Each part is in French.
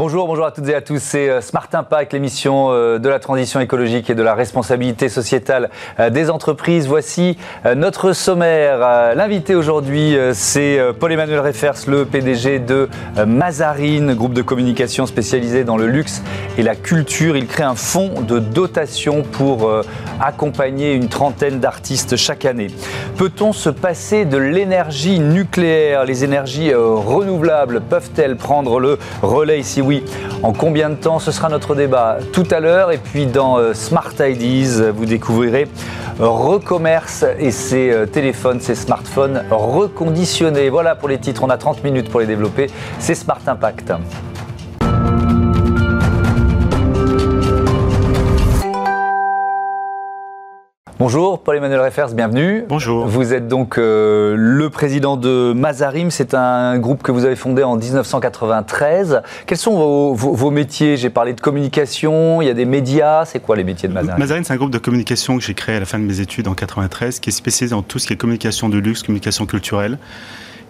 Bonjour, bonjour à toutes et à tous. C'est euh, Smart Impact, l'émission euh, de la transition écologique et de la responsabilité sociétale euh, des entreprises. Voici notre sommaire. L'invité aujourd'hui, c'est Paul-Emmanuel Refers, le PDG de Mazarine, groupe de communication spécialisé dans le luxe et la culture. Il crée un fonds de dotation pour accompagner une trentaine d'artistes chaque année. Peut-on se passer de l'énergie nucléaire? Les énergies renouvelables peuvent-elles prendre le relais? Ici en combien de temps Ce sera notre débat tout à l'heure. Et puis dans euh, Smart Ideas, vous découvrirez Recommerce et ses euh, téléphones, ses smartphones reconditionnés. Voilà pour les titres, on a 30 minutes pour les développer. C'est Smart Impact. Bonjour, Paul-Emmanuel Refers, bienvenue. Bonjour. Vous êtes donc euh, le président de Mazarim. C'est un groupe que vous avez fondé en 1993. Quels sont vos, métiers? J'ai parlé de communication, il y a des médias. C'est quoi les métiers de Mazarim? Mazarim, c'est un groupe de communication que j'ai créé à la fin de mes études en 93, qui est spécialisé dans tout ce qui est communication de luxe, communication culturelle.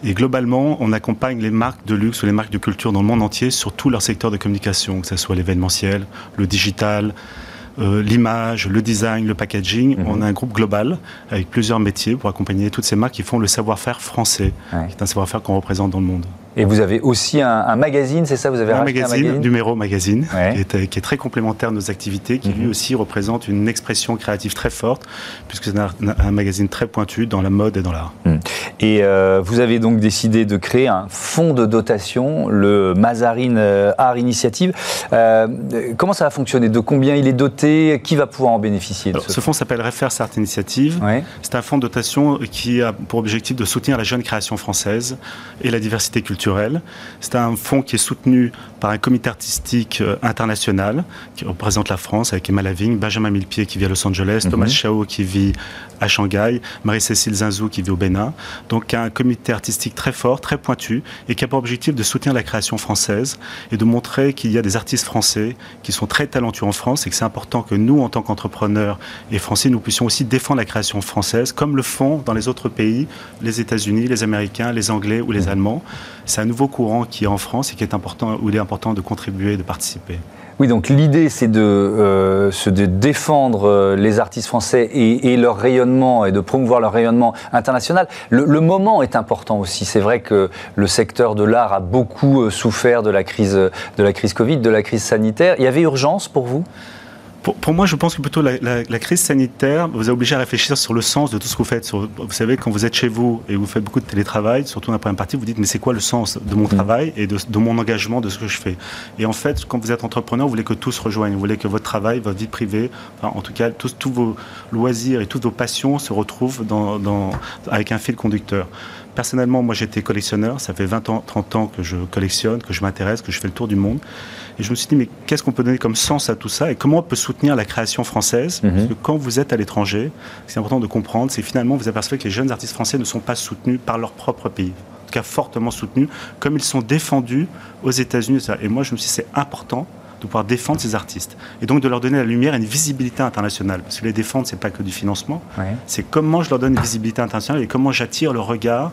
Et globalement, on accompagne les marques de luxe ou les marques de culture dans le monde entier sur tout leur secteur de communication, que ce soit l'événementiel, le digital, euh, l'image, le design, le packaging. Mhm. On a un groupe global avec plusieurs métiers pour accompagner toutes ces marques qui font le savoir-faire français, qui est un savoir-faire qu'on représente dans le monde. Et vous avez aussi un, magazine, c'est ça Vous avez un magazine, un numéro magazine, qui, est, très complémentaire de nos activités, qui lui mhm. aussi représente une expression créative très forte, puisque c'est un, magazine très pointu dans la mode et dans l'art. Mhm. Et euh, vous avez donc décidé de créer un fonds de dotation, le Mazarine euh, Art Initiative. Euh, comment ça va fonctionner De combien il est doté? Qui va pouvoir en bénéficier ce, fonds s'appelle Refers Art Initiative. C'est un fonds de dotation qui a pour objectif de soutenir la jeune création française et la diversité culturelle c'est un fonds qui est soutenu par un comité artistique euh, international qui représente la France avec Emma Lavigne, Benjamin Millepied qui vit à Los Angeles, mhm. Thomas Chao qui vit à Shanghai, Marie-Cécile Zinzou qui vit au Bénin. Donc un comité artistique très fort, très pointu et qui a pour objectif de soutenir la création française et de montrer qu'il y a des artistes français qui sont très talentueux en France et que c'est important que nous, en tant qu'entrepreneurs et français, nous puissions aussi défendre la création française comme le font dans les autres pays, les États-Unis, les Américains, les Anglais ou les mhm. Allemands. C'est un nouveau courant qui est en France et qui est important, où il est important de contribuer, de participer. Oui, donc l'idée, c'est de, euh, de, défendre euh, les artistes français et, leur rayonnement et de promouvoir leur rayonnement international. Le, le moment est important aussi. C'est vrai que le secteur de l'art a beaucoup euh, souffert de la crise, de la crise Covid, de la crise sanitaire. Il y avait urgence pour vous? Pour, moi, je pense que plutôt la, crise sanitaire vous a obligé à réfléchir sur le sens de tout ce que vous faites. vous savez, quand vous êtes chez vous et vous faites beaucoup de télétravail, surtout après un parti, vous dites mais c'est quoi le sens de mon mm. travail et de, mon engagement, de ce que je fais? Et en fait, quand vous êtes entrepreneur, vous voulez que tout se rejoigne. Vous voulez que votre travail, votre vie privée, en tout cas, tous, vos loisirs et toutes vos passions se retrouvent dans, avec un fil conducteur. Personnellement, moi j'étais collectionneur, ça fait 20 ans, 30 ans que je collectionne, que je m'intéresse, que je fais le tour du monde. Et je me suis dit, mais qu'est-ce qu'on peut donner comme sens à tout ça et comment on peut soutenir la création française? Mhm. Parce que quand vous êtes à l'étranger, c'est important de comprendre, c'est finalement vous apercevez que les jeunes artistes français ne sont pas soutenus par leur propre pays. En tout cas, fortement soutenus, comme ils sont défendus aux États-Unis. Et moi, je me suis dit, c'est important de pouvoir défendre ces artistes et donc de leur donner la lumière et une visibilité internationale. Parce que les défendre, c'est pas que du financement, c'est comment je leur donne une visibilité internationale et comment j'attire le regard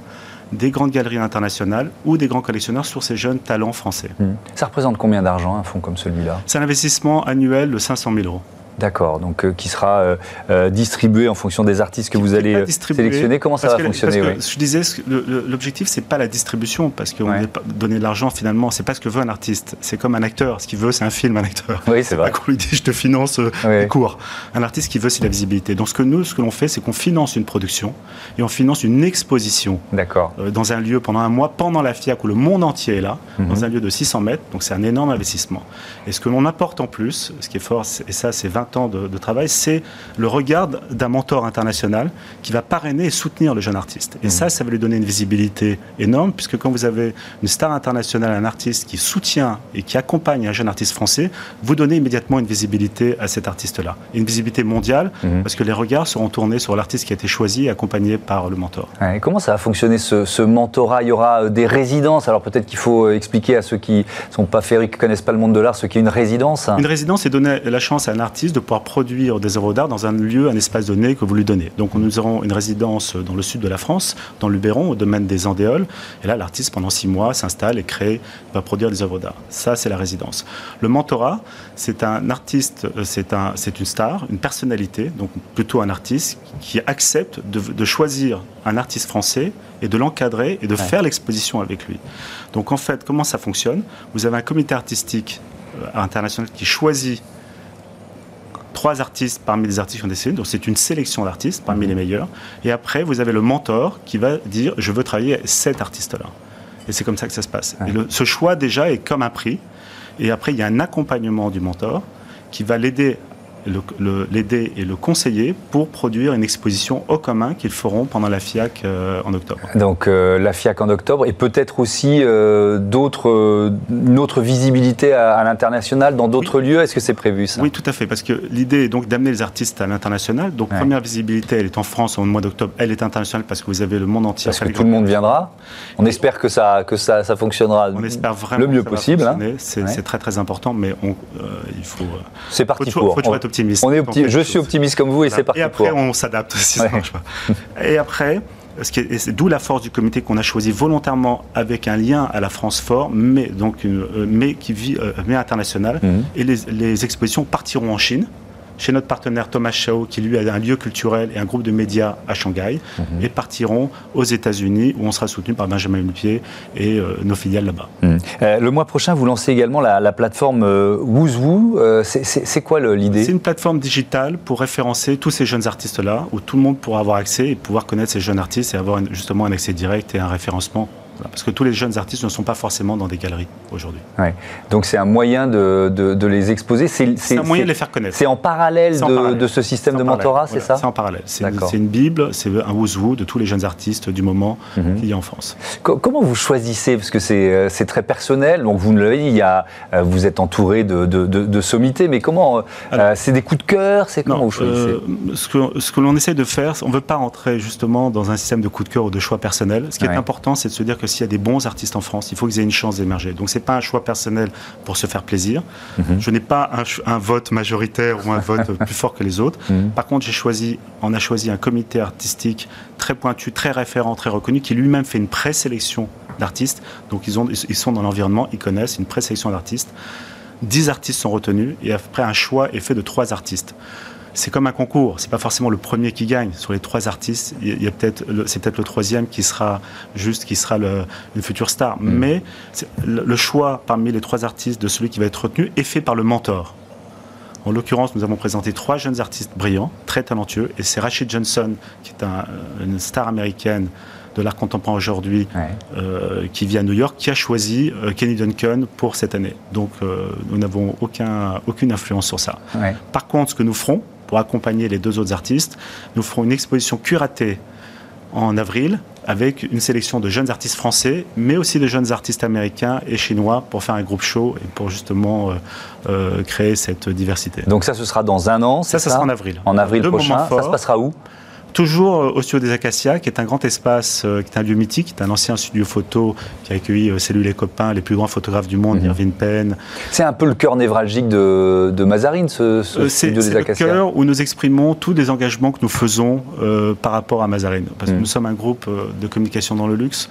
des grandes galeries internationales ou des grands collectionneurs sur ces jeunes talents français. Hmm. Ça représente combien d'argent un fonds comme celui-là? C'est un investissement annuel de 500 000 euros. D'accord, donc euh, qui sera euh, euh, distribué en fonction des artistes que vous allez sélectionner. Comment ça va fonctionner parce que Je disais, l'objectif c'est pas la distribution, parce qu'on ouais. donner de l'argent finalement, c'est pas ce que veut un artiste. C'est comme un acteur, ce qu'il veut c'est un film, un acteur. Oui, c'est vrai. Pas qu'on lui dit je te finance les cours. Un artiste qui veut c'est la visibilité. Donc ce que nous, ce que l'on fait, c'est qu'on finance une production et on finance une exposition. D'accord. dans un lieu pendant un mois, pendant la FIAC où le monde entier est là, mhm. dans un lieu de 600 mètres. Donc c'est un énorme investissement. Et ce que l'on apporte en plus, ce qui est fort, et ça c'est 20 temps de, travail, c'est le regard d'un mentor international qui va parrainer et soutenir le jeune artiste. Et mmh. ça, ça va lui donner une visibilité énorme, puisque quand vous avez une star internationale, un artiste qui soutient et qui accompagne un jeune artiste français, vous donnez immédiatement une visibilité à cet artiste-là. Une visibilité mondiale, mmh. parce que les regards seront tournés sur l'artiste qui a été choisi et accompagné par le mentor. et comment ça va fonctionner ce, mentorat? Il y aura euh, des résidences? Alors peut-être qu'il faut euh, expliquer à ceux qui ne sont pas féeriques, qui ne connaissent pas le monde de l'art, ce qu'est une résidence? Une résidence, c'est donner la chance à un artiste de pouvoir produire des œuvres d'art dans un lieu, un espace donné que vous lui donnez. Donc nous aurons une résidence dans le sud de la France, dans l'Uberon, au domaine des Andéoles. Et là, l'artiste, pendant six mois, s'installe et crée, va produire des œuvres d'art. Ça, c'est la résidence. Le mentorat, c'est un artiste, euh, c'est un, une star, une personnalité, donc plutôt un artiste qui accepte de, choisir un artiste français et de l'encadrer et de faire l'exposition avec lui. Donc en fait, comment ça fonctionne? Vous avez un comité artistique euh, international qui choisit trois artistes parmi les artistes qui ont décidé. Donc c'est une sélection d'artistes parmi mhm. les meilleurs. Et après, vous avez le mentor qui va dire je veux travailler avec cet artiste-là. Et c'est comme ça que ça se passe. Et ce choix déjà est comme un prix. Et après, il y a un accompagnement du mentor qui va l'aider l'aider et le conseiller pour produire une exposition au commun qu'ils feront pendant la FIAC euh, en octobre. Donc euh, la FIAC en octobre et peut-être aussi euh, d'autres, une autre visibilité à, l'international dans d'autres lieux. Est-ce que c'est prévu ça? Oui, tout à fait, parce que l'idée est donc d'amener les artistes à l'international. Donc première visibilité, elle est en France au mois d'octobre. Elle est internationale parce que vous avez le monde entier. Parce que tout le monde viendra. On espère que ça, que ça, ça fonctionnera on espère vraiment le mieux possible. Hein. C'est, très très important, mais on, il faut. C'est parti pour. Faut, on est je suis optimiste comme vous et c'est parti. Et après, on s'adapte aussi. Et après, d'où la force du comité qu'on a choisi volontairement avec un lien à la France fort, mais, donc euh, mais qui vit, euh, mais international. Mhm. Et les, les expositions partiront en Chine chez notre partenaire Thomas Chao, qui lui a un lieu culturel et un groupe de médias à Shanghai, mhm. et partiront aux États-Unis, où on sera soutenu par Benjamin Lupier et euh, nos filiales là-bas. Mhm. Euh, le mois prochain, vous lancez également la, plateforme euh, euh c'est quoi l'idée? C'est une plateforme digitale pour référencer tous ces jeunes artistes-là, où tout le monde pourra avoir accès et pouvoir connaître ces jeunes artistes et avoir justement un accès direct et un référencement parce que tous les jeunes artistes ne sont pas forcément dans des galeries aujourd'hui. Donc c'est un moyen de, de, les exposer. C'est un moyen de les faire connaître. C'est en parallèle, de, ce système de mentorat, c'est ça C'est en parallèle. C'est une bible, c'est un who's de tous les jeunes artistes du moment mhm. qu'il y a en France. comment vous choisissez? Parce que euh, c'est très personnel. Donc vous l'avez dit, il y a, euh, vous êtes entouré de, de, sommités, mais comment euh, C'est des coups de cœur? C'est comment vous choisissez? Ce que, ce que l'on essaie de faire, on ne veut pas rentrer justement dans un système de coups de cœur ou de choix personnel. Ce qui est important, c'est de se dire que s'il y a des bons artistes en France, il faut qu'ils aient une chance d'émerger. Donc c'est pas un choix personnel pour se faire plaisir. Mhm. Je n'ai pas un, vote majoritaire ou un vote plus fort que les autres. Mhm. Par contre, j'ai choisi, on a choisi un comité artistique très pointu, très référent, très reconnu, qui lui-même fait une présélection d'artistes. Donc ils, ont, ils sont dans l'environnement, ils connaissent une présélection d'artistes. Dix artistes sont retenus et après un choix est fait de trois artistes c'est comme un concours. C'est pas forcément le premier qui gagne. Sur les trois artistes, il y a peut-être, c'est peut-être le troisième qui sera juste, qui sera le, une future star. Mm. Mais le, choix parmi les trois artistes de celui qui va être retenu est fait par le mentor. En l'occurrence, nous avons présenté trois jeunes artistes brillants, très talentueux, et c'est Rachid Johnson, qui est une star américaine de l'art contemporain aujourd'hui, euh, qui vit à New York, qui a choisi euh, Kenny Duncan pour cette année. Donc, euh, nous n'avons aucun, aucune influence sur ça. Par contre, ce que nous ferons, pour accompagner les deux autres artistes. Nous ferons une exposition curatée en avril avec une sélection de jeunes artistes français, mais aussi de jeunes artistes américains et chinois pour faire un groupe show et pour justement euh, euh, créer cette diversité. Donc ça, ce sera dans un an Ça, ça, sera en avril. En avril prochain. Ça se passera où? Toujours euh, au studio des Acacias, qui est un grand espace, euh, qui est un lieu mythique, qui est un ancien studio photo qui a accueilli euh, C'est lui les copains, les plus grands photographes du monde, mhm. Irving Penn. C'est un peu le cœur névralgique de, de Mazarine, ce, studio des Acacias. C'est le cœur où nous exprimons tous les engagements que nous faisons par rapport à Mazarine. Parce que mhm. nous sommes un groupe de communication dans le luxe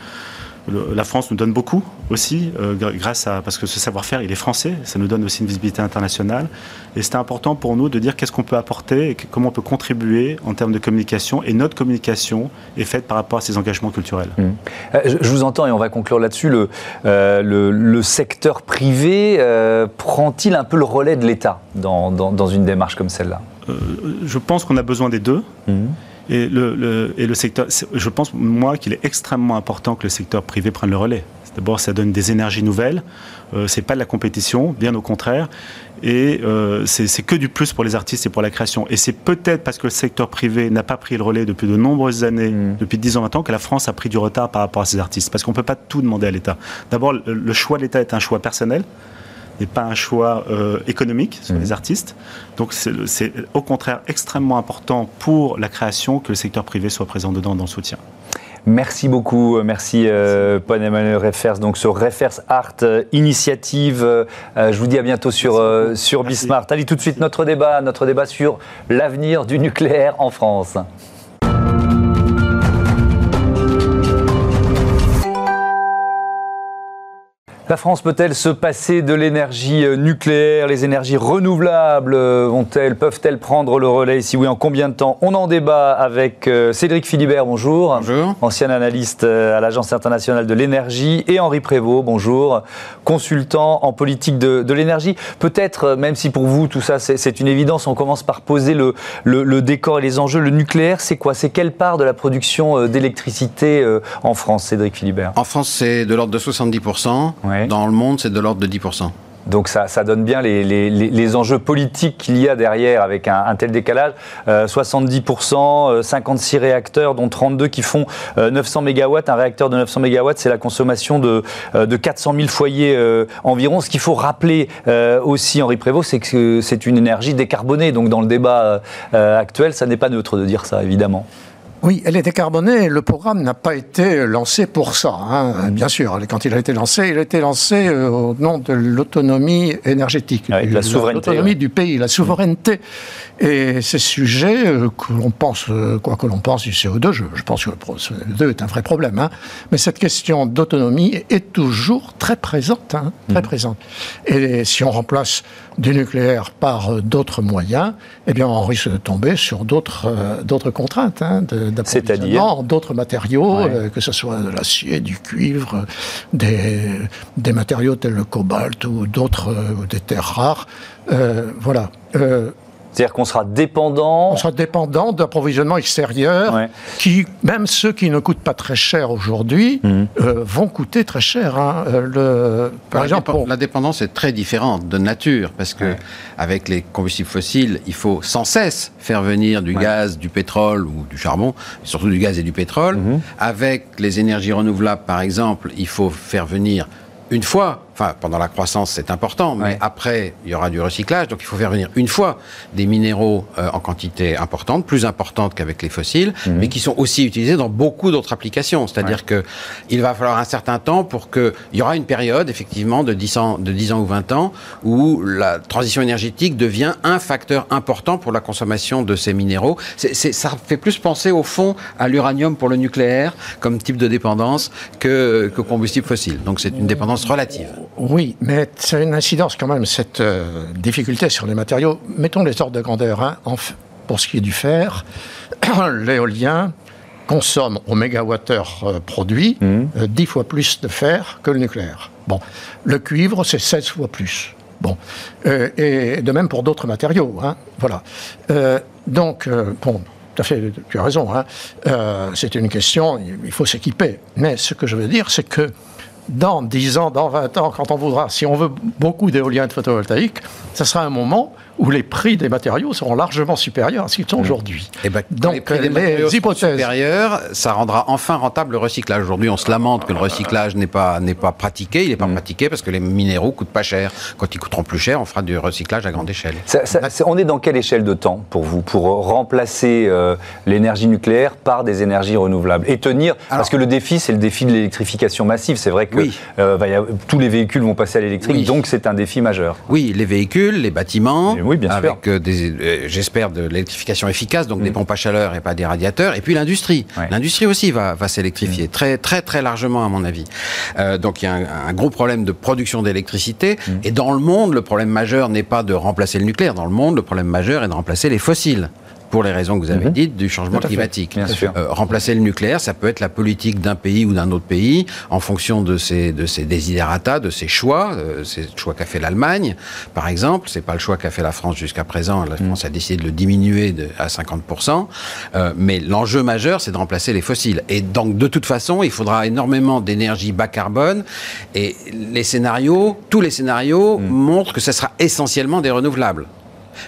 la France nous donne beaucoup aussi, euh, grâce à parce que ce savoir-faire, il est français, ça nous donne aussi une visibilité internationale. Et c'était important pour nous de dire qu'est-ce qu'on peut apporter et comment on peut contribuer en termes de communication. Et notre communication est faite par rapport à ces engagements culturels. Mmh. Euh, je, vous entends et on va conclure là-dessus. Le, euh, le, secteur privé prend-il un peu le relais de l'État dans, dans, une démarche comme celle-là? Je pense qu'on a besoin des deux. Mmh. Et le, et le secteur, je pense, moi, qu'il est extrêmement important que le secteur privé prenne le relais. D'abord, ça donne des énergies nouvelles. Euh, c'est pas de la compétition, bien au contraire. Et euh, c'est que du plus pour les artistes et pour la création. Et c'est peut-être parce que le secteur privé n'a pas pris le relais depuis de nombreuses années, mmh. depuis 10 ans, 20 ans, que la France a pris du retard par rapport à ces artistes. Parce qu'on ne peut pas tout demander à l'État. D'abord, le choix de l'État est un choix personnel n'est pas un choix euh, économique sur mmh. les artistes. Donc c'est au contraire extrêmement important pour la création que le secteur privé soit présent dedans dans le soutien. Merci beaucoup, merci, Paul Emmanuel Refers, donc sur Refers Art Initiative. je vous dis à bientôt sur, sur Bismart. Allez tout de suite notre débat, notre débat sur l'avenir du nucléaire en France. La France peut-elle se passer de l'énergie euh, nucléaire Les énergies renouvelables euh, vont-elles, peuvent-elles prendre le relais Si oui, en combien de temps? On en débat avec euh, Cédric Philibert, bonjour. Bonjour. Ancien analyste à l'Agence internationale de l'énergie. Et Henri Prévost, bonjour. Consultant en politique de, l'énergie. Peut-être, même si pour vous tout ça c'est une évidence, on commence par poser le, le, décor et les enjeux. Le nucléaire, c'est quoi? C'est quelle part de la production d'électricité en France, Cédric Philibert? En France, c'est de l'ordre de 70%. Dans le monde, c'est de l'ordre de 10%. Donc ça, donne bien les, enjeux politiques qu'il y a derrière avec un, tel décalage. 70%, 56 réacteurs, dont 32 qui font 900 euh, MW. Un réacteur de 900 MW, c'est la consommation de, 400 euh, 000 foyers euh, environ. Ce qu'il faut rappeler aussi, Henri Prévost, c'est que c'est une énergie décarbonée. Donc dans le débat actuel, ça n'est pas neutre de dire ça, évidemment. Oui, elle est décarbonée. Le programme n'a pas été lancé pour ça, hein. bien sûr. Quand il a été lancé, il a été lancé euh, au nom de l'autonomie énergétique, ah la souveraineté, l'autonomie du pays, la souveraineté. Et ces sujets, euh, que l'on pense, euh, quoi que l'on pense du CO2, je, pense que le CO2 est un vrai problème, hein. mais cette question d'autonomie est toujours très présente, hein, très mmh. présente. Et si on remplace du nucléaire par d'autres moyens, eh bien, on risque de tomber sur d'autres d'autres contraintes. Hein, d'approvisionnement d'autres matériaux, euh, que ce soit de l'acier, du cuivre, des, des matériaux tels le cobalt ou d'autres, euh, des terres rares. Euh, voilà. C'est-à-dire qu'on sera dépendant. On sera dépendant d'approvisionnement extérieur, qui, même ceux qui ne coûtent pas très cher aujourd'hui, mhm. euh, vont coûter très cher. Hein. Euh, le, par la exemple, la dépendance est très différente de nature, parce que avec les combustibles fossiles, il faut sans cesse faire venir du gaz, du pétrole ou du charbon, surtout du gaz et du pétrole. Mhm. Avec les énergies renouvelables, par exemple, il faut faire venir une fois Enfin, pendant la croissance, c'est important, mais après, il y aura du recyclage. Donc, il faut faire venir une fois des minéraux euh, en quantité importante, plus importante qu'avec les fossiles, mhm. mais qui sont aussi utilisés dans beaucoup d'autres applications. C'est-à-dire qu'il que il va falloir un certain temps pour que il y aura une période, effectivement, de 10 ans, de 10 ans ou 20 ans, où la transition énergétique devient un facteur important pour la consommation de ces minéraux. ça fait plus penser, au fond, à l'uranium pour le nucléaire, comme type de dépendance, que, que combustible fossile. Donc, c'est une dépendance relative. Oui, mais c'est une incidence quand même, cette euh, difficulté sur les matériaux. Mettons les ordres de grandeur. Hein, pour ce qui est du fer, l'éolien consomme au mégawattheure euh, produit mmh. euh, dix 10 fois plus de fer que le nucléaire. Bon, le cuivre, c'est 16 fois plus. Bon, et de même pour d'autres matériaux. Hein, voilà. donc, bon, tout à fait, tu as raison. Hein, c'est une question, il faut s'équiper. Mais ce que je veux dire, c'est que dans 10 ans, dans 20 ans, quand on voudra, si on veut beaucoup d'éoliennes photovoltaïques, ce sera un moment où les prix des matériaux seront largement supérieurs à ce qu'ils sont mmh. aujourd'hui. Et eh ben, Donc, les, prix des matériaux hypothèses supérieurs, ça rendra enfin rentable le recyclage. Aujourd'hui, on se lamente que le recyclage n'est pas, n'est pas pratiqué. Il n'est pas mmh. pratiqué parce que les minéraux coûtent pas cher. Quand ils coûteront plus cher, on fera du recyclage à grande échelle. on est dans quelle échelle de temps pour vous pour remplacer euh, l'énergie nucléaire par des énergies renouvelables et tenir Parce que le défi, c'est le défi de l'électrification massive. C'est vrai que euh, tous les véhicules vont passer à l'électrique, donc c'est un défi majeur. Oui, les véhicules, les bâtiments, oui, bien avec euh, des, euh, j'espère, de l'électrification efficace, donc des mm. pompes à chaleur et pas des radiateurs. Et puis l'industrie. L'industrie aussi va, va s'électrifier mm. très, très, très largement, à mon avis. Euh, donc il y a un, gros problème de production d'électricité. Mm. Et dans le monde, le problème majeur n'est pas de remplacer le nucléaire. Dans le monde, le problème majeur est de remplacer les fossiles pour les raisons que vous avez mhm. dites, du changement climatique. Euh, remplacer le nucléaire, ça peut être la politique d'un pays ou d'un autre pays en fonction de ses, de ses desiderata, de ses choix. Euh, c'est le choix qu'a fait l'Allemagne, par exemple. C'est pas le choix qu'a fait la France jusqu'à présent. La France mhm. a décidé de le diminuer de, à 50%. Euh, mais l'enjeu majeur, c'est de remplacer les fossiles. Et donc, de toute façon, il faudra énormément d'énergie bas carbone. Et les scénarios, tous les scénarios mhm. montrent que ce sera essentiellement des renouvelables.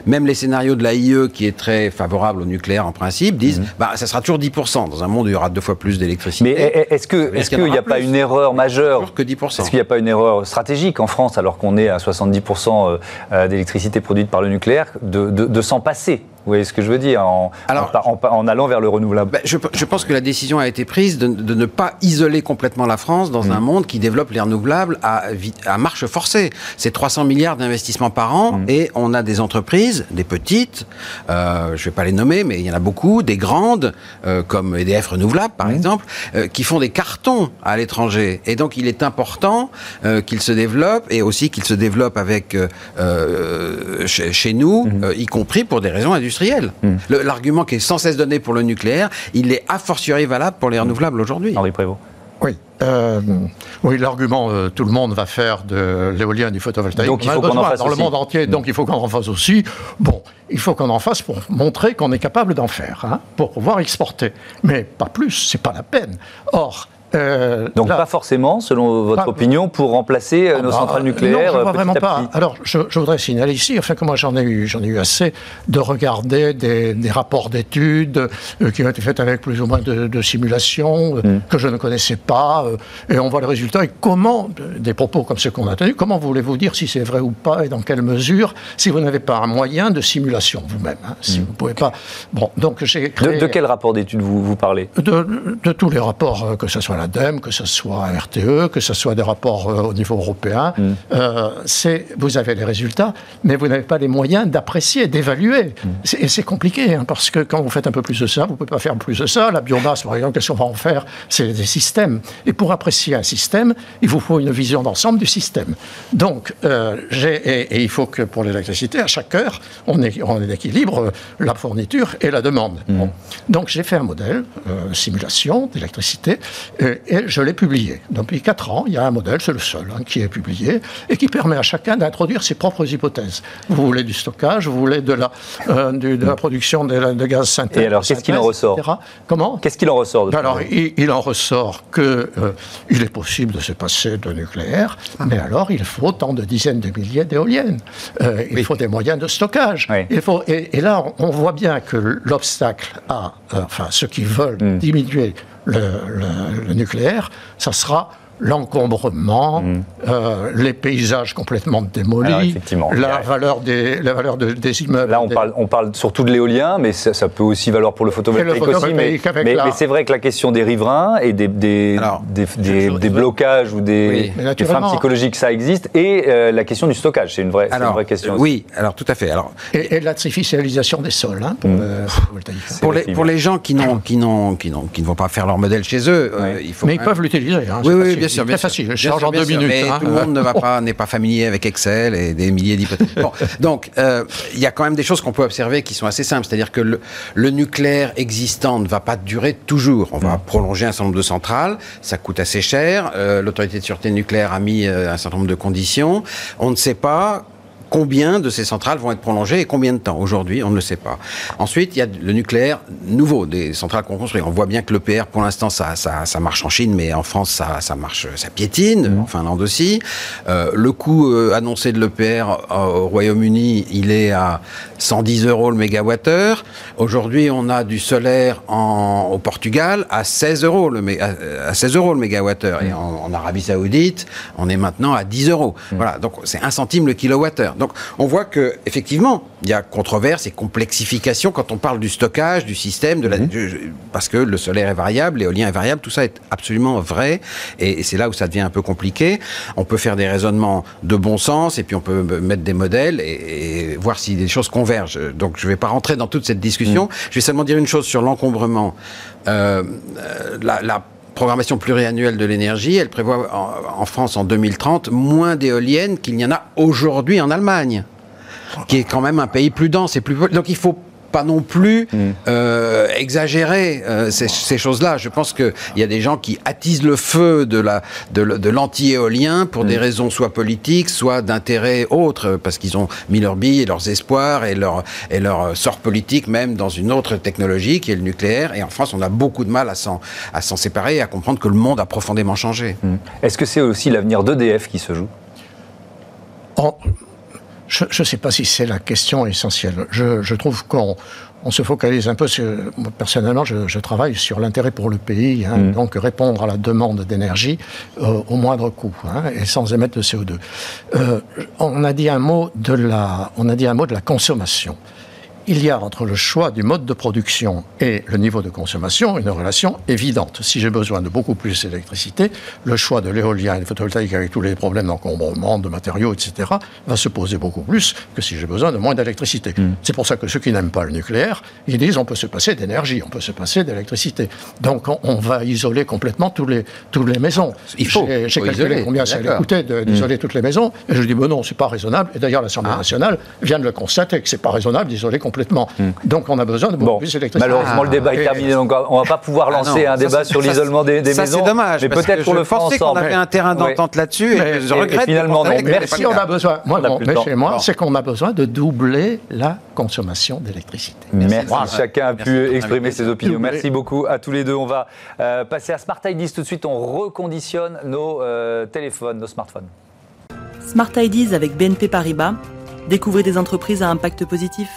Même les scénarios de l'AIE, qui est très favorable au nucléaire en principe, disent mhm. bah, ça sera toujours 10%. Dans un monde où il y aura deux fois plus d'électricité. Mais est-ce qu'il est n'y a, pas une erreur majeure que 10%. Est-ce qu'il n'y a pas une erreur stratégique en France, alors qu'on est à 70% euh, euh, d'électricité produite par le nucléaire, de, de s'en passer? Vous voyez ce que je veux dire en, en, allant vers le renouvelable ben, je, pense que la décision a été prise de, ne pas isoler complètement la France dans mm. un monde qui développe les renouvelables à, à marche forcée. C'est 300 milliards d'investissements par an mm. et on a des entreprises, des petites, euh, je ne vais pas les nommer, mais il y en a beaucoup, des grandes, euh, comme EDF Renouvelable par mm. exemple, euh, qui font des cartons à l'étranger. Et donc il est important qu'ils se développent et aussi qu'ils se développent avec chez, nous, y compris pour des raisons industrielles. L'argument qui est sans cesse donné pour le nucléaire, il est a fortiori valable pour les renouvelables aujourd'hui. Henri Prévost. Oui. Euh, oui, l'argument, euh, tout le monde va faire de l'éolien du photovoltaïque. Donc il faut qu'on en fasse dans le monde entier, donc il faut qu'on en fasse aussi. Bon, il faut qu'on en fasse pour montrer qu'on est capable d'en faire, hein, pour pouvoir exporter. Mais pas plus, c'est pas la peine. Or, euh, Donc pas forcément, selon votre opinion, pour remplacer euh, ah nos bah, centrales nucléaires. Non, je vois vraiment pas. Alors je, voudrais signaler ici, enfin que moi j'en ai eu, j'en ai eu assez de regarder des, rapports d'études euh, qui ont été faits avec plus ou moins de, simulations hmm. que je ne connaissais pas, et on voit le résultat. Et comment des propos comme ceux qu'on a tenus, comment voulez-vous dire si c'est vrai ou pas et dans quelle mesure si vous n'avez pas un moyen de simulation vous-même, hein, si hmm. vous pouvez pas. Bon, donc j'ai créé... de, quel rapport d'études vous, vous parlez? De, de, tous les rapports, que ce soit l'ADEME, que ce soit RTE, que ce soit des rapports euh, au niveau européen. Mm. Euh, c'est, vous avez les résultats, mais vous n'avez pas les moyens d'apprécier, d'évaluer. Mm. Et c'est compliqué, hein, parce que quand vous faites un peu plus de ça, vous ne pouvez pas faire plus de ça. La biomasse, par exemple, qu'est-ce qu'on va en faire? C'est des systèmes. Et pour apprécier un système, il vous faut une vision d'ensemble du système. Donc, euh, et, et, il faut que pour l'électricité, à chaque heure, on, est, on équilibre la fourniture et la demande. Mm. Donc, j'ai fait un modèle, simulation d'électricité, et je l'ai publié. Depuis 4 ans, il y a un modèle, c'est le seul, hein, qui est publié, et qui permet à chacun d'introduire ses propres hypothèses. Vous voulez du stockage, vous voulez de la, euh, de, la production de, de, gaz synthétique. Et alors, qu'est-ce qu'il en ressort Comment Qu'est-ce qu'il en ressort Alors, il, en ressort qu'il euh, il est possible de se passer de nucléaire, mais alors il faut tant de dizaines de milliers d'éoliennes. Euh, il faut des moyens de stockage. Il faut, et, là, on voit bien que l'obstacle à, enfin, ceux qui veulent hmm. diminuer le, nucléaire, ça sera l'encombrement, mm. euh, les paysages complètement démolis, la, valeur des, la valeur des immeubles. Là, on, parle, on parle surtout de l'éolien, mais ça, peut aussi valoir pour le photovoltaïque, aussi. Mais, c'est vrai que la question des riverains et des, des, des, blocages ou des, freins psychologiques, ça existe, et euh, la question du stockage, c'est une vraie, une vraie question. Oui, alors tout à fait. Alors, et, l'artificialisation des sols hein, pour, mm. Pour les, pour les gens qui, n'ont, qui, n'ont, qui, n'ont, qui ne vont pas faire leur modèle chez eux, euh, il faut. Mais ils peuvent l'utiliser. Hein, oui, oui, bien sûr, très facile. Je change en deux minutes. Mais hein. tout le monde ne va pas, n'est pas familier avec Excel et des milliers d'hypothèses. donc, euh, il y a quand même des choses qu'on peut observer qui sont assez simples. C'est-à-dire que le, nucléaire existant ne va pas durer toujours. On va mm. prolonger un certain nombre de centrales. Ça coûte assez cher. Euh, l'autorité de sûreté nucléaire a mis euh, un certain nombre de conditions. On ne sait pas combien de ces centrales vont être prolongées et combien de temps Aujourd'hui, on ne le sait pas. Ensuite, il y a le nucléaire nouveau, des centrales qu'on construit. On voit bien que l'EPR, pour l'instant, ça, ça, ça, marche en Chine, mais en France, ça, ça marche, ça piétine, mmh. en Finlande aussi. Euh, le coût euh, annoncé de l'EPR euh, au Royaume-Uni, il est à 110 euros le mégawattheure. Aujourd'hui, on a du solaire en, au Portugal à 16 euros le, à, 16 euros le mégawattheure. Et en, en, Arabie Saoudite, on est maintenant à 10 euros. Mmh. Voilà, donc c'est un centime le kilowattheure. Donc on voit que effectivement, il y a controverse et complexification quand on parle du stockage, du système, de la, mhm. parce que le solaire est variable, l'éolien est variable, tout ça est absolument vrai, et, c'est là où ça devient un peu compliqué. On peut faire des raisonnements de bon sens, et puis on peut mettre des modèles et, voir si des choses convergent. Donc je ne vais pas rentrer dans toute cette discussion. Mhm. Je vais seulement dire une chose sur l'encombrement. Euh, la, programmation pluriannuelle de l'énergie, elle prévoit en, France en 2030 moins d'éoliennes qu'il n'y en a aujourd'hui en Allemagne, qui est quand même un pays plus dense et plus... pas non plus mm. euh, exagérer euh, ces, choses-là. Je pense qu'il y a des gens qui attisent le feu de la de, l'anti-éolien pour des mm. raisons soit politiques, soit d'intérêt autres, parce qu'ils ont mis leur billes et leurs espoirs et leur et leur sort politique même dans une autre technologie qui est le nucléaire. Et en France, on a beaucoup de mal à s'en à s'en séparer et à comprendre que le monde a profondément changé. Mm. Est-ce que c'est aussi l'avenir d'EDF qui se joue? Je ne sais pas si c'est la question essentielle. Je, trouve qu'on on se focalise un peu sur. personnellement, je, travaille sur l'intérêt pour le pays, hein, mm. donc répondre à la demande d'énergie euh, au moindre coût hein, et sans émettre de CO2. Euh, on a dit un mot de la, on a dit un mot de la consommation. Il y a entre le choix du mode de production et le niveau de consommation une relation évidente. Si j'ai besoin de beaucoup plus d'électricité, le choix de l'éolien et du photovoltaïque avec tous les problèmes d'encombrement, de matériaux, etc., va se poser beaucoup plus que si j'ai besoin de moins d'électricité. Hmm. C'est pour ça que ceux qui n'aiment pas le nucléaire, ils disent on peut se passer d'énergie, on peut se passer d'électricité. Donc on, va isoler complètement tous les, toutes les maisons. Il faut. J'ai calculé combien ça allait coûter d'isoler hmm. toutes les maisons, et je dis bon non, c'est pas raisonnable. Et d'ailleurs l'Assemblée ah. nationale vient de le constater que c'est pas raisonnable d'isoler complètement. Hmm. Donc on a besoin de beaucoup plus d'électricité. Malheureusement le débat est ah. terminé, donc on va pas pouvoir ah lancer un débat sur l'isolement des, des ça, maisons. C'est dommage. Mais peut-être pour le pensais qu'on avait un terrain d'entente là-dessus, et je regrette. finalement, non. Merci. On a besoin. Moi, mais chez moi, c'est qu'on a besoin de doubler la consommation d'électricité. Merci. Chacun a pu exprimer ses opinions. Merci beaucoup à tous les deux. On va euh, passer à Smart IDs tout de suite. On reconditionne nos euh, téléphones, nos smartphones. Smart IDs avec BNP Paribas. Découvrez des entreprises à impact positif.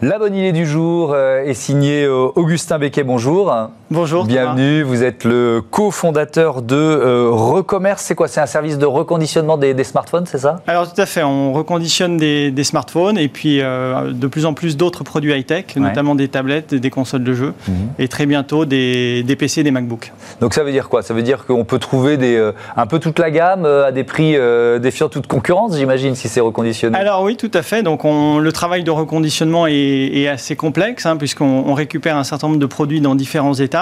La bonne idée du jour euh, est signée euh, Augustin Becquet. Bonjour. Bonjour. Bienvenue. Vous êtes le cofondateur de euh, Recommerce. C'est quoi C'est un service de reconditionnement des, smartphones, c'est ça? Alors tout à fait. On reconditionne des, smartphones et puis de plus en plus d'autres produits high-tech, notamment des tablettes, des consoles de jeux mhm. et très bientôt des, des, PC, des MacBooks. Donc ça veut dire quoi? Ça veut dire qu'on peut trouver des, un peu toute la gamme à des prix défiant toute concurrence, j'imagine, si c'est reconditionné? Alors oui, tout à fait. Donc on, le travail de reconditionnement est est, assez complexe, hein, puisqu'on récupère un certain nombre de produits dans différents états,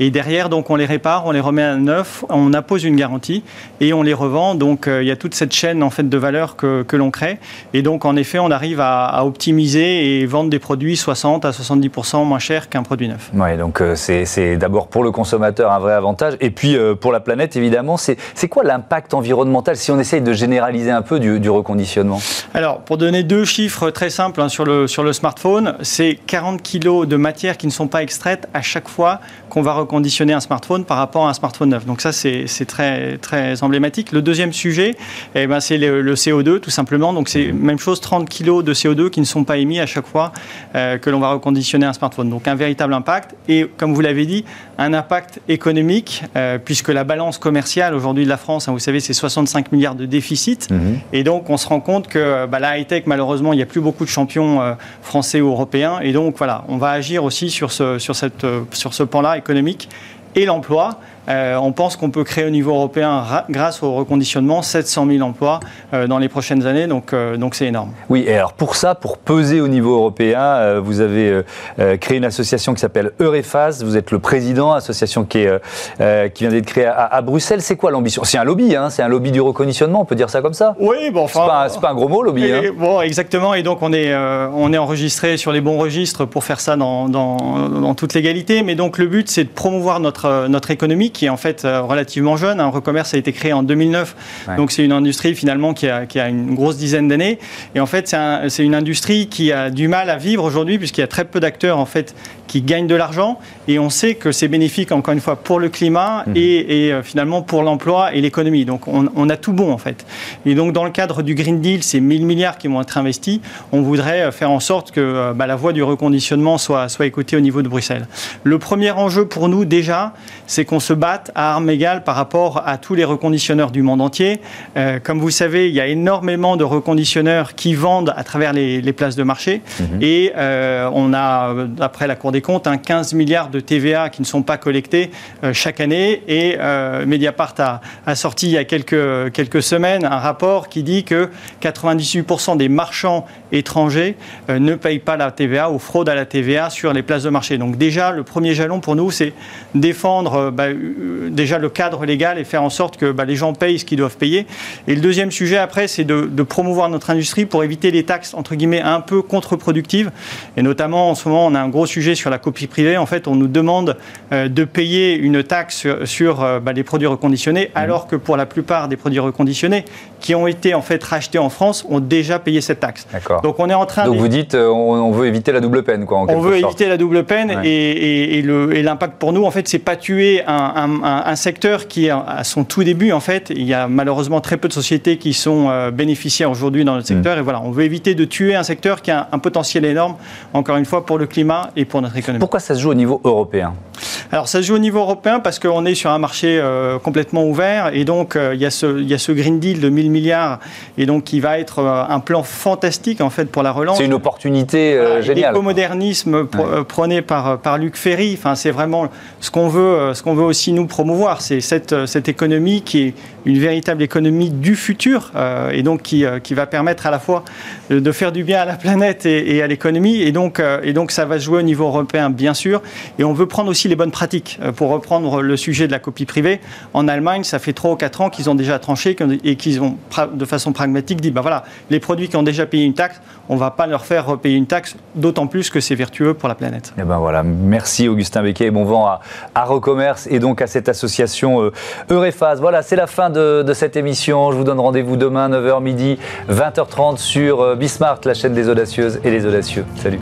et derrière, donc, on les répare, on les remet à neuf, on appose une garantie, et on les revend. Donc, euh, il y a toute cette chaîne en fait, de valeur que, que l'on crée. Et donc, en effet, on arrive à, optimiser et vendre des produits 60 à 70% moins chers qu'un produit neuf. Oui, donc euh, c'est d'abord pour le consommateur un vrai avantage, et puis euh, pour la planète, évidemment, c'est quoi l'impact environnemental si on essaye de généraliser un peu du, du reconditionnement? Alors, pour donner deux chiffres très simples hein, sur, le, sur le smartphone, c'est 40 kg de matière qui ne sont pas extraites à chaque fois qu'on va reconditionner un smartphone par rapport à un smartphone neuf. Donc ça, c'est très, très emblématique. Le deuxième sujet, eh ben, c'est le, CO2, tout simplement. Donc c'est même chose, 30 kg de CO2 qui ne sont pas émis à chaque fois euh, que l'on va reconditionner un smartphone. Donc un véritable impact. Et comme vous l'avez dit, un impact économique, euh, puisque la balance commerciale aujourd'hui de la France, hein, vous savez, c'est 65 milliards de déficit. Mhm. Et donc on se rend compte que bah, la high-tech, malheureusement, il n'y a plus beaucoup de champions euh, français européens. Et donc voilà, on va agir aussi sur ce, sur cette, sur ce économique et l'emploi. Euh, on pense qu'on peut créer au niveau européen, grâce au reconditionnement, 700 000 emplois euh, dans les prochaines années. Donc, euh, donc c'est énorme. Oui, et alors pour ça, pour peser au niveau européen, vous avez créé une association qui s'appelle Eurefas. Vous êtes le président, association qui, est, qui vient d'être créée à, Bruxelles. C'est quoi l'ambition? C'est un lobby, hein c'est un lobby du reconditionnement, on peut dire ça comme ça Oui, bon, enfin. C'est pas, un gros mot, lobby. hein bon, exactement. Et donc on est, on est enregistré sur les bons registres pour faire ça dans, dans, dans toute légalité. Mais donc le but, c'est de promouvoir notre, notre économie qui est en fait euh, relativement jeune. Un recommerce a été créé en 2009, donc c'est une industrie finalement qui a, qui a une grosse dizaine d'années. Et en fait, c'est une industrie qui a du mal à vivre aujourd'hui puisqu'il y a très peu d'acteurs en fait qui gagnent de l'argent. Et on sait que c'est bénéfique encore une fois pour le climat mhm. et, euh, finalement pour l'emploi et l'économie. Donc on, a tout bon en fait. Et donc dans le cadre du Green Deal, ces 1000 milliards qui vont être investis, on voudrait euh, faire en sorte que bah, la voie du reconditionnement soit, soit écoutée au niveau de Bruxelles. Le premier enjeu pour nous déjà, c'est qu'on se bat à armes égales par rapport à tous les reconditionneurs du monde entier. Euh, comme vous savez, il y a énormément de reconditionneurs qui vendent à travers les, places de marché. Mhm. Et euh, on a, d'après la Cour des comptes, un 15 milliards de TVA qui ne sont pas collectés euh, chaque année. Et Mediapart a, a, sorti il y a quelques, quelques semaines un rapport qui dit que 98% des marchands étrangers ne payent pas la TVA ou fraudent à la TVA sur les places de marché. Donc déjà, le premier jalon pour nous, c'est défendre bah, déjà le cadre légal et faire en sorte que bah, les gens payent ce qu'ils doivent payer. Et le deuxième sujet après, c'est de, promouvoir notre industrie pour éviter les taxes entre guillemets un peu contre-productives. Et notamment en ce moment, on a un gros sujet sur la copie privée. En fait, on nous demande euh, de payer une taxe sur, euh, bah, les produits reconditionnés, mmh. alors que pour la plupart des produits reconditionnés qui ont été en fait rachetés en France ont déjà payé cette taxe. Donc on est en train. Donc vous dites, euh, on, veut éviter la double peine, quoi. on veut éviter la double peine et, et l'impact pour nous, en fait, c'est pas tuer un, un, secteur qui est à son tout début, en fait. Il y a malheureusement très peu de sociétés qui sont euh, bénéficiaires aujourd'hui dans secteur. Mm. Et voilà, on veut éviter de tuer un secteur qui a un potentiel énorme, encore une fois, pour le climat et pour notre économie. Pourquoi ça se joue au niveau européen? Alors ça se joue au niveau européen parce qu'on est sur un marché euh, complètement ouvert et donc euh, il, y a ce, il y a ce Green Deal de 1000 milliards et donc qui va être un plan fantastique en fait pour la relance. C'est une opportunité géniale. L'écomodernisme prôné par, par Luc Ferry, enfin, c'est vraiment ce qu'on veut, ce qu'on veut aussi nous promouvoir, c'est cette, cette économie qui est une véritable économie du futur et donc qui, qui va permettre à la fois de faire du bien à la planète et, à l'économie et donc, et donc ça va jouer au niveau européen bien sûr et on veut prendre aussi les bonnes pratiques. Euh, pour reprendre le sujet de la copie privée, en Allemagne, ça fait 3 ou 4 ans qu'ils ont déjà tranché et qu'ils ont, de façon pragmatique, dit, ben voilà, les produits qui ont déjà payé une taxe, on va pas leur faire payer une taxe, d'autant plus que c'est vertueux pour la planète. Et eh ben voilà, merci Augustin Becquet et bon vent à, à Recommerce et donc à cette association euh, Eurephase. Voilà, c'est la fin de, cette émission. Je vous donne rendez-vous demain, 9h midi, 20h30 sur euh, Bismart, la chaîne des audacieuses et des audacieux. Salut.